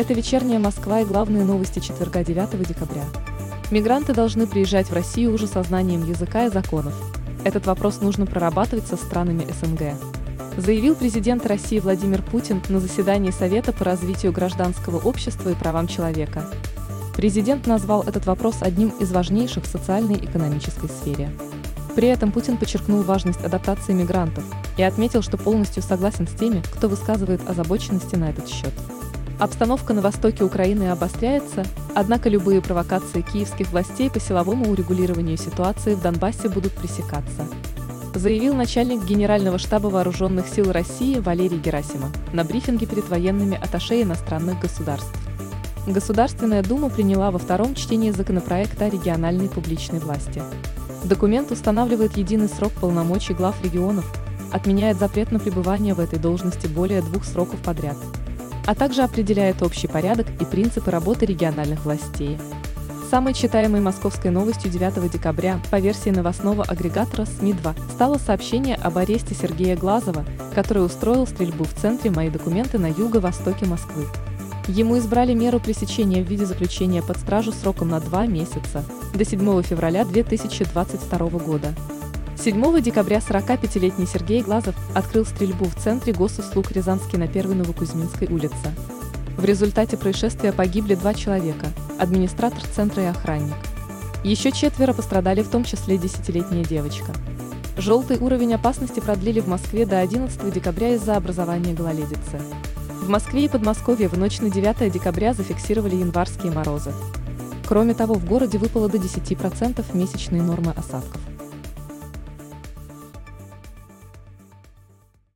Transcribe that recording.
Это вечерняя Москва и главные новости четверга 9 декабря. Мигранты должны приезжать в Россию уже со знанием языка и законов. Этот вопрос нужно прорабатывать со странами СНГ. Заявил президент России Владимир Путин на заседании Совета по развитию гражданского общества и правам человека. Президент назвал этот вопрос одним из важнейших в социальной и экономической сфере. При этом Путин подчеркнул важность адаптации мигрантов и отметил, что полностью согласен с теми, кто высказывает озабоченности на этот счет. Обстановка на востоке Украины обостряется, однако любые провокации киевских властей по силовому урегулированию ситуации в Донбассе будут пресекаться. Заявил начальник Генерального штаба Вооруженных сил России Валерий Герасимов на брифинге перед военными аташе иностранных государств. Государственная Дума приняла во втором чтении законопроекта о региональной публичной власти. Документ устанавливает единый срок полномочий глав регионов, отменяет запрет на пребывание в этой должности более двух сроков подряд, а также определяет общий порядок и принципы работы региональных властей. Самой читаемой московской новостью 9 декабря по версии новостного агрегатора СМИ-2 стало сообщение об аресте Сергея Глазова, который устроил стрельбу в центре «Мои документы» на юго-востоке Москвы. Ему избрали меру пресечения в виде заключения под стражу сроком на два месяца до 7 февраля 2022 года. 7 декабря 45-летний Сергей Глазов открыл стрельбу в центре госуслуг Рязанский на 1 Новокузьминской улице. В результате происшествия погибли два человека – администратор центра и охранник. Еще четверо пострадали, в том числе десятилетняя девочка. Желтый уровень опасности продлили в Москве до 11 декабря из-за образования гололедицы. В Москве и Подмосковье в ночь на 9 декабря зафиксировали январские морозы. Кроме того, в городе выпало до 10% месячной нормы осадков.